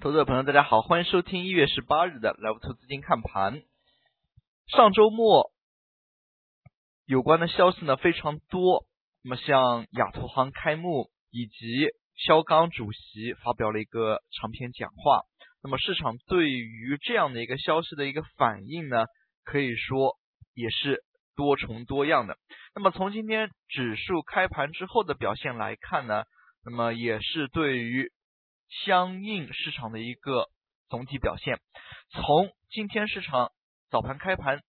投资者朋友，大家好，欢迎收听一月十八日的 Live 投资金看盘。上周末有关的消息呢非常多，那么像亚投行开幕以及肖钢主席发表了一个长篇讲话，那么市场对于这样的一个消息的一个反应呢，可以说也是多重多样的。那么从今天指数开盘之后的表现来看呢，那么也是对于。相应市场的一个总体表现，从今天市场早盘开盘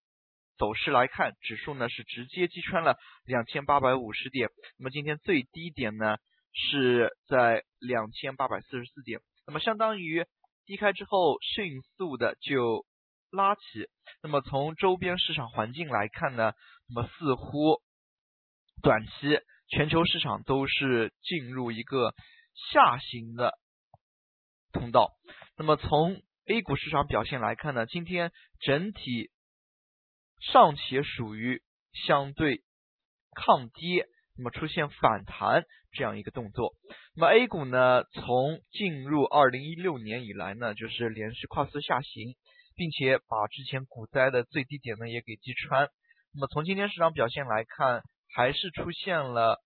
走势来看，指数呢是直接击穿了两千八百五十点，那么今天最低点呢是在两千八百四十四点，那么相当于低开之后迅速的就拉起，那么从周边市场环境来看呢，那么似乎短期全球市场都是进入一个下行的。通道。那么从 A 股市场表现来看呢，今天整体尚且属于相对抗跌，那么出现反弹这样一个动作。那么 A 股呢，从进入二零一六年以来呢，就是连续跨次下行，并且把之前股灾的最低点呢也给击穿。那么从今天市场表现来看，还是出现了。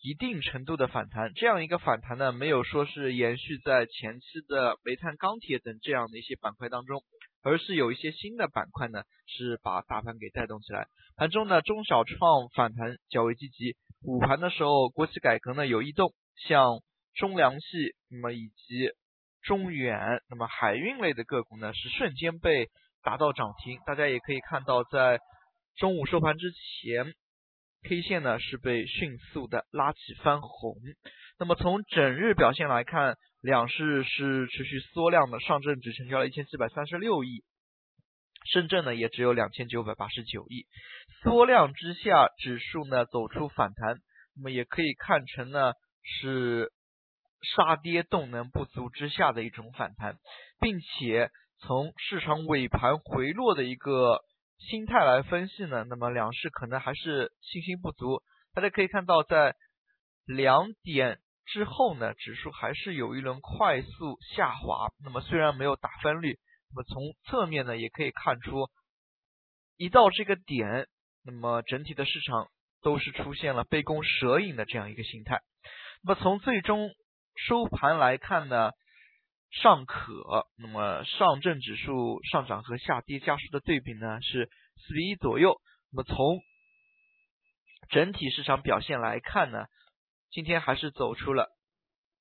一定程度的反弹，这样一个反弹呢，没有说是延续在前期的煤炭、钢铁等这样的一些板块当中，而是有一些新的板块呢，是把大盘给带动起来。盘中呢，中小创反弹较为积极，午盘的时候，国企改革呢有异动，像中粮系，那么以及中远，那么海运类的个股呢，是瞬间被打到涨停。大家也可以看到，在中午收盘之前。K 线呢是被迅速的拉起翻红，那么从整日表现来看，两市是持续缩量的，上证只成交了一千七百三十六亿，深圳呢也只有两千九百八十九亿，缩量之下，指数呢走出反弹，那么也可以看成呢是杀跌动能不足之下的一种反弹，并且从市场尾盘回落的一个。心态来分析呢，那么两市可能还是信心不足。大家可以看到，在两点之后呢，指数还是有一轮快速下滑。那么虽然没有打分率，那么从侧面呢也可以看出，一到这个点，那么整体的市场都是出现了杯弓蛇影的这样一个形态。那么从最终收盘来看呢？尚可，那么上证指数上涨和下跌家数的对比呢是四比一左右。那么从整体市场表现来看呢，今天还是走出了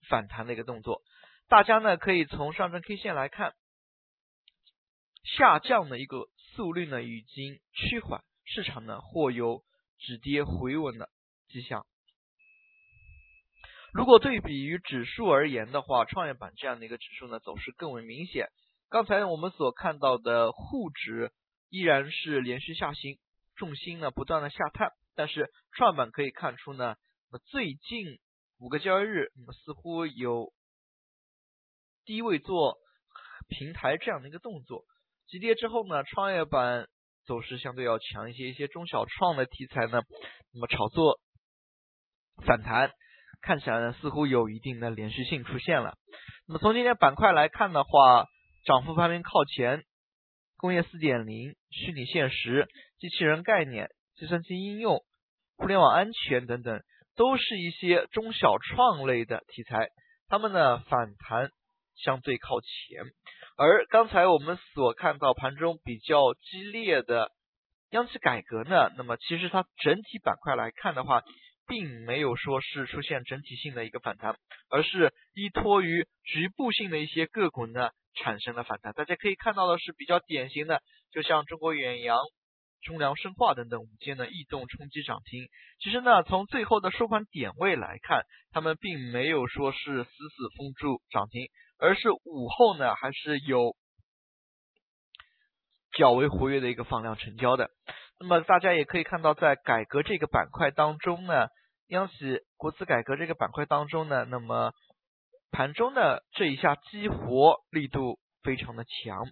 反弹的一个动作。大家呢可以从上证 K 线来看，下降的一个速率呢已经趋缓，市场呢或有止跌回稳的迹象。如果对比于指数而言的话，创业板这样的一个指数呢，走势更为明显。刚才我们所看到的沪指依然是连续下行，重心呢不断的下探，但是创业板可以看出呢，最近五个交易日，那么似乎有低位做平台这样的一个动作。急跌之后呢，创业板走势相对要强一些，一些中小创的题材呢，那么炒作反弹。看起来呢，似乎有一定的连续性出现了。那么从今天板块来看的话，涨幅排名靠前，工业四点零、虚拟现实、机器人概念、计算机应用、互联网安全等等，都是一些中小创类的题材，它们呢反弹相对靠前。而刚才我们所看到盘中比较激烈的央企改革呢，那么其实它整体板块来看的话，并没有说是出现整体性的一个反弹，而是依托于局部性的一些个股呢产生了反弹。大家可以看到的是比较典型的，就像中国远洋、中粮生化等等午间的异动冲击涨停。其实呢，从最后的收盘点位来看，他们并没有说是死死封住涨停，而是午后呢还是有较为活跃的一个放量成交的。那么大家也可以看到，在改革这个板块当中呢，央企国资改革这个板块当中呢，那么盘中的这一下激活力度非常的强。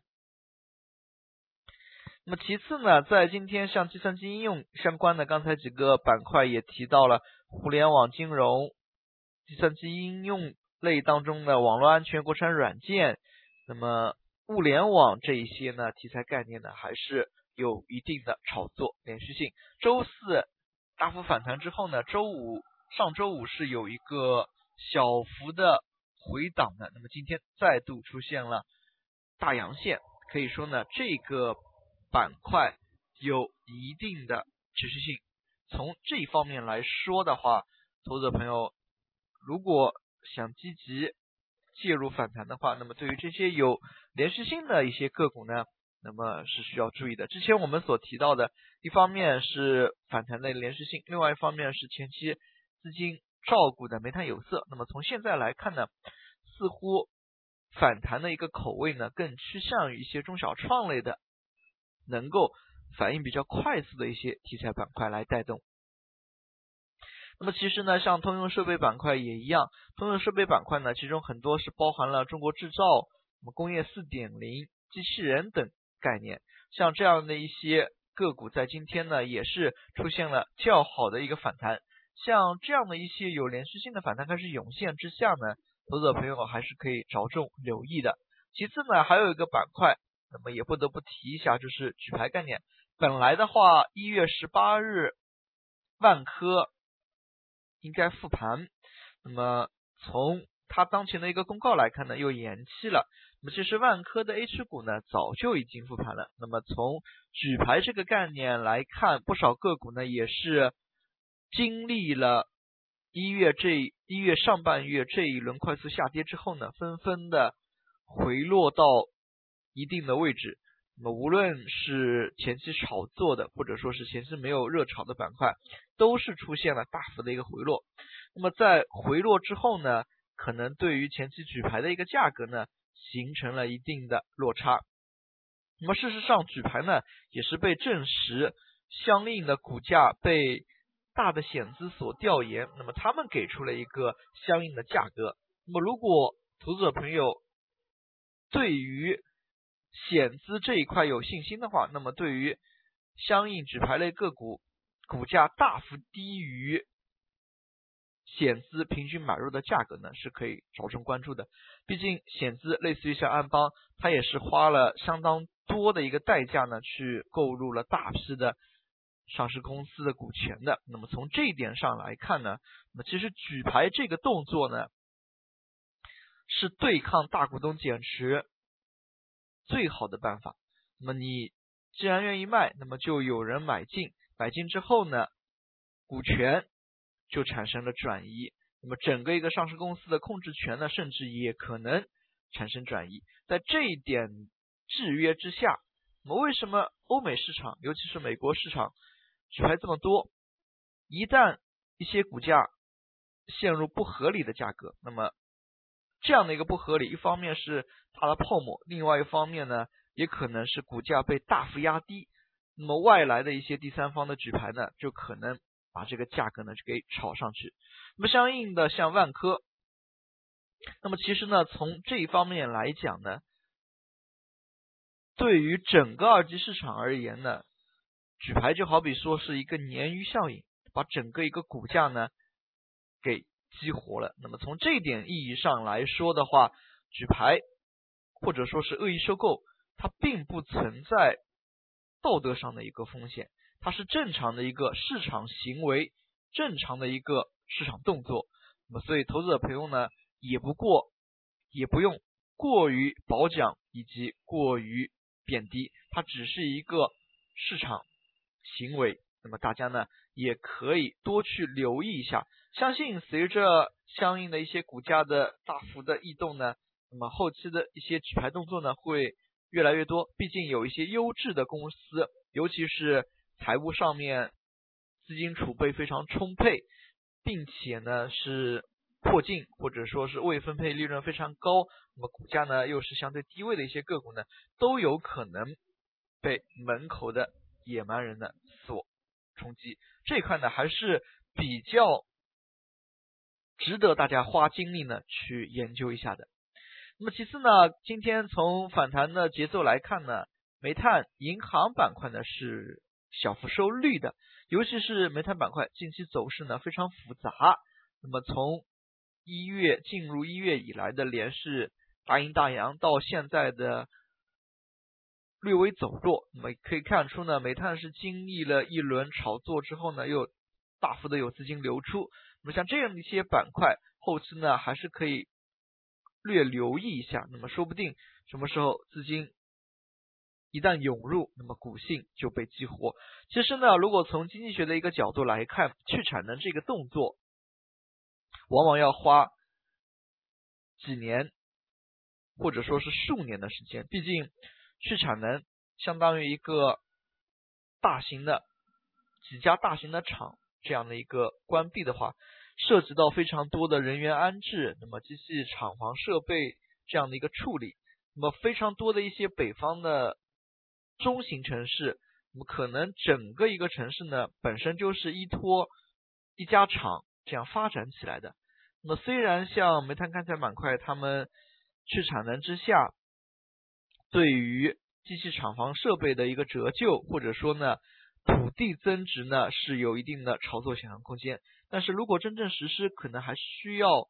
那么其次呢，在今天像计算机应用相关的刚才几个板块也提到了互联网金融、计算机应用类当中的网络安全、国产软件、那么物联网这一些呢题材概念呢还是有一定的炒作连续性。周四大幅反弹之后呢，周五上周五是有一个小幅的回档的，那么今天再度出现了大阳线，可以说呢这个板块有一定的持续性。从这方面来说的话，投资者朋友如果想积极介入反弹的话，那么对于这些有连续性的一些个股呢，那么是需要注意的。之前我们所提到的，一方面是反弹的连续性，另外一方面是前期资金照顾的煤炭有色。那么从现在来看呢，似乎反弹的一个口味呢，更趋向于一些中小创类的，能够反应比较快速的一些题材板块来带动。那么其实呢，像通用设备板块也一样，通用设备板块呢，其中很多是包含了中国制造、什么工业四点零、机器人等概念。像这样的一些个股，在今天呢，也是出现了较好的一个反弹。像这样的一些有连续性的反弹开始涌现之下呢，投资者朋友还是可以着重留意的。其次呢，还有一个板块，那么也不得不提一下，就是举牌概念。本来的话，一月十八日，万科。应该复盘，那么从它当前的一个公告来看呢，又延期了。那么其实万科的 H 股呢，早就已经复盘了。那么从举牌这个概念来看，不少个股呢也是经历了一月这一月上半月这一轮快速下跌之后呢，纷纷的回落到一定的位置。那么无论是前期炒作的，或者说是前期没有热炒的板块，都是出现了大幅的一个回落。那么在回落之后呢，可能对于前期举牌的一个价格呢，形成了一定的落差。那么事实上，举牌呢也是被证实，相应的股价被大的险资所调研，那么他们给出了一个相应的价格。那么如果投资者朋友对于险资这一块有信心的话，那么对于相应举牌类个股股价大幅低于险资平均买入的价格呢，是可以着重关注的。毕竟险资类似于像安邦，它也是花了相当多的一个代价呢，去购入了大批的上市公司的股权的。那么从这一点上来看呢，那么其实举牌这个动作呢，是对抗大股东减持。最好的办法，那么你既然愿意卖，那么就有人买进，买进之后呢，股权就产生了转移，那么整个一个上市公司的控制权呢，甚至也可能产生转移。在这一点制约之下，那么为什么欧美市场，尤其是美国市场举牌这么多？一旦一些股价陷入不合理的价格，那么这样的一个不合理，一方面是它的泡沫，另外一方面呢，也可能是股价被大幅压低。那么外来的一些第三方的举牌呢，就可能把这个价格呢就给炒上去。那么相应的像万科，那么其实呢，从这一方面来讲呢，对于整个二级市场而言呢，举牌就好比说是一个鲶鱼效应，把整个一个股价呢给。激活了。那么从这一点意义上来说的话，举牌或者说是恶意收购，它并不存在道德上的一个风险，它是正常的一个市场行为，正常的一个市场动作。那么所以投资者朋友呢，也不过也不用过于褒奖以及过于贬低，它只是一个市场行为。那么大家呢，也可以多去留意一下。相信随着相应的一些股价的大幅的异动呢，那么后期的一些举牌动作呢会越来越多。毕竟有一些优质的公司，尤其是财务上面资金储备非常充沛，并且呢是破净或者说是未分配利润非常高，那么股价呢又是相对低位的一些个股呢，都有可能被门口的野蛮人呢所冲击。这一块呢还是比较。值得大家花精力呢去研究一下的。那么其次呢，今天从反弹的节奏来看呢，煤炭、银行板块呢是小幅收绿的，尤其是煤炭板块近期走势呢非常复杂。那么从一月进入一月以来的连续大阴大阳到现在的略微走弱，那么可以看出呢，煤炭是经历了一轮炒作之后呢，又大幅的有资金流出。那么像这样的一些板块，后期呢还是可以略留意一下。那么说不定什么时候资金一旦涌入，那么股性就被激活。其实呢，如果从经济学的一个角度来看，去产能这个动作，往往要花几年。或者说是数年的时间，毕竟去产能相当于一个大型的几家大型的厂这样的一个关闭的话，涉及到非常多的人员安置，那么机器厂房设备这样的一个处理，那么非常多的一些北方的中型城市，那么可能整个一个城市呢本身就是依托一家厂这样发展起来的。那么虽然像煤炭钢材板块，他们去产能之下，对于机器厂房设备的一个折旧，或者说呢土地增值呢是有一定的炒作想象空间。但是如果真正实施，可能还需要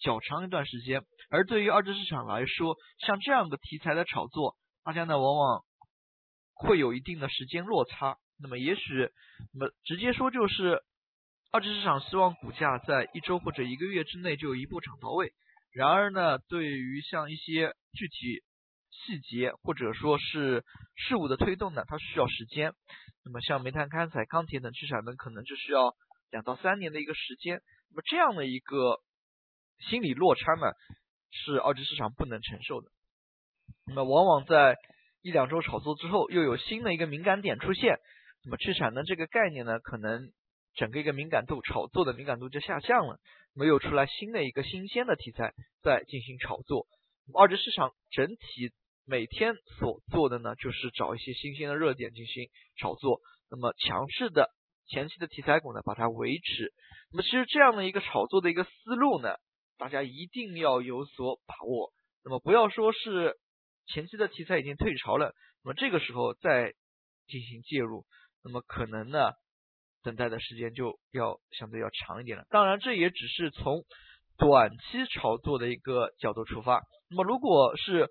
较长一段时间。而对于二级市场来说，像这样的题材的炒作，大家呢往往会有一定的时间落差。那么也许，那么直接说就是，二级市场希望股价在一周或者一个月之内就一步涨到位。然而呢，对于像一些具体细节或者说是事物的推动呢，它需要时间。那么像煤炭、钢材、钢铁等资产呢，可能就需要两到三年的一个时间。那么这样的一个心理落差呢，是二级市场不能承受的。那么往往在一两周炒作之后，又有新的一个敏感点出现，那么去产能这个概念呢，可能整个一个敏感度、炒作的敏感度就下降了。没有出来新的一个新鲜的题材在进行炒作，二级市场整体每天所做的呢，就是找一些新鲜的热点进行炒作，那么强势的前期的题材股呢，把它维持。那么其实这样的一个炒作的一个思路呢，大家一定要有所把握。那么不要说是前期的题材已经退潮了，那么这个时候再进行介入，那么可能呢？等待的时间就要相对要长一点了。当然，这也只是从短期炒作的一个角度出发。那么，如果是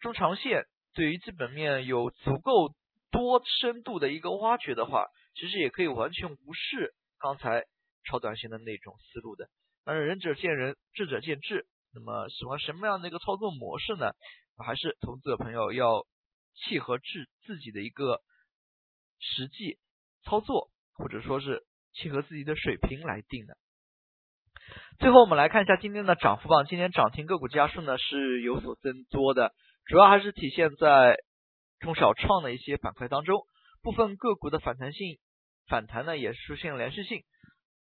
中长线对于基本面有足够多深度的一个挖掘的话，其实也可以完全无视刚才超短线的那种思路的。当然，仁者见仁，智者见智。那么，喜欢什么样的一个操作模式呢？还是投资者朋友要契合自自己的一个实际操作。或者说是契合自己的水平来定的。最后我们来看一下今天的涨幅榜，今天涨停个股家数呢是有所增多的，主要还是体现在中小创的一些板块当中，部分个股的反弹性反弹呢也出现连续性，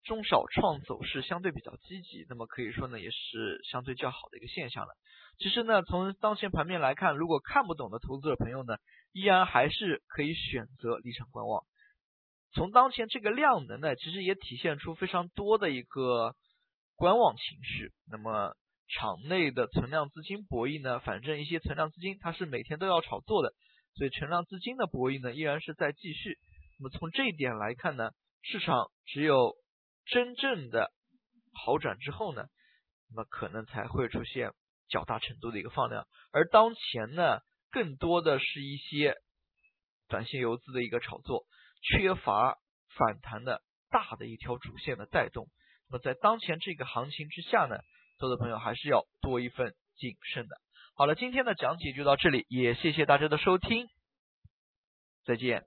中小创走势相对比较积极，那么可以说呢也是相对较好的一个现象了。其实呢从当前盘面来看，如果看不懂的投资者朋友呢，依然还是可以选择离场观望。从当前这个量能呢，其实也体现出非常多的一个观望情绪。那么场内的存量资金博弈呢，反正一些存量资金它是每天都要炒作的，所以存量资金的博弈呢依然是在继续。那么从这一点来看呢，市场只有真正的好转之后呢，那么可能才会出现较大程度的一个放量。而当前呢，更多的是一些短线游资的一个炒作。缺乏反弹的大的一条主线的带动，那么在当前这个行情之下呢，投资朋友还是要多一份谨慎的。好了，今天的讲解就到这里，也谢谢大家的收听，再见。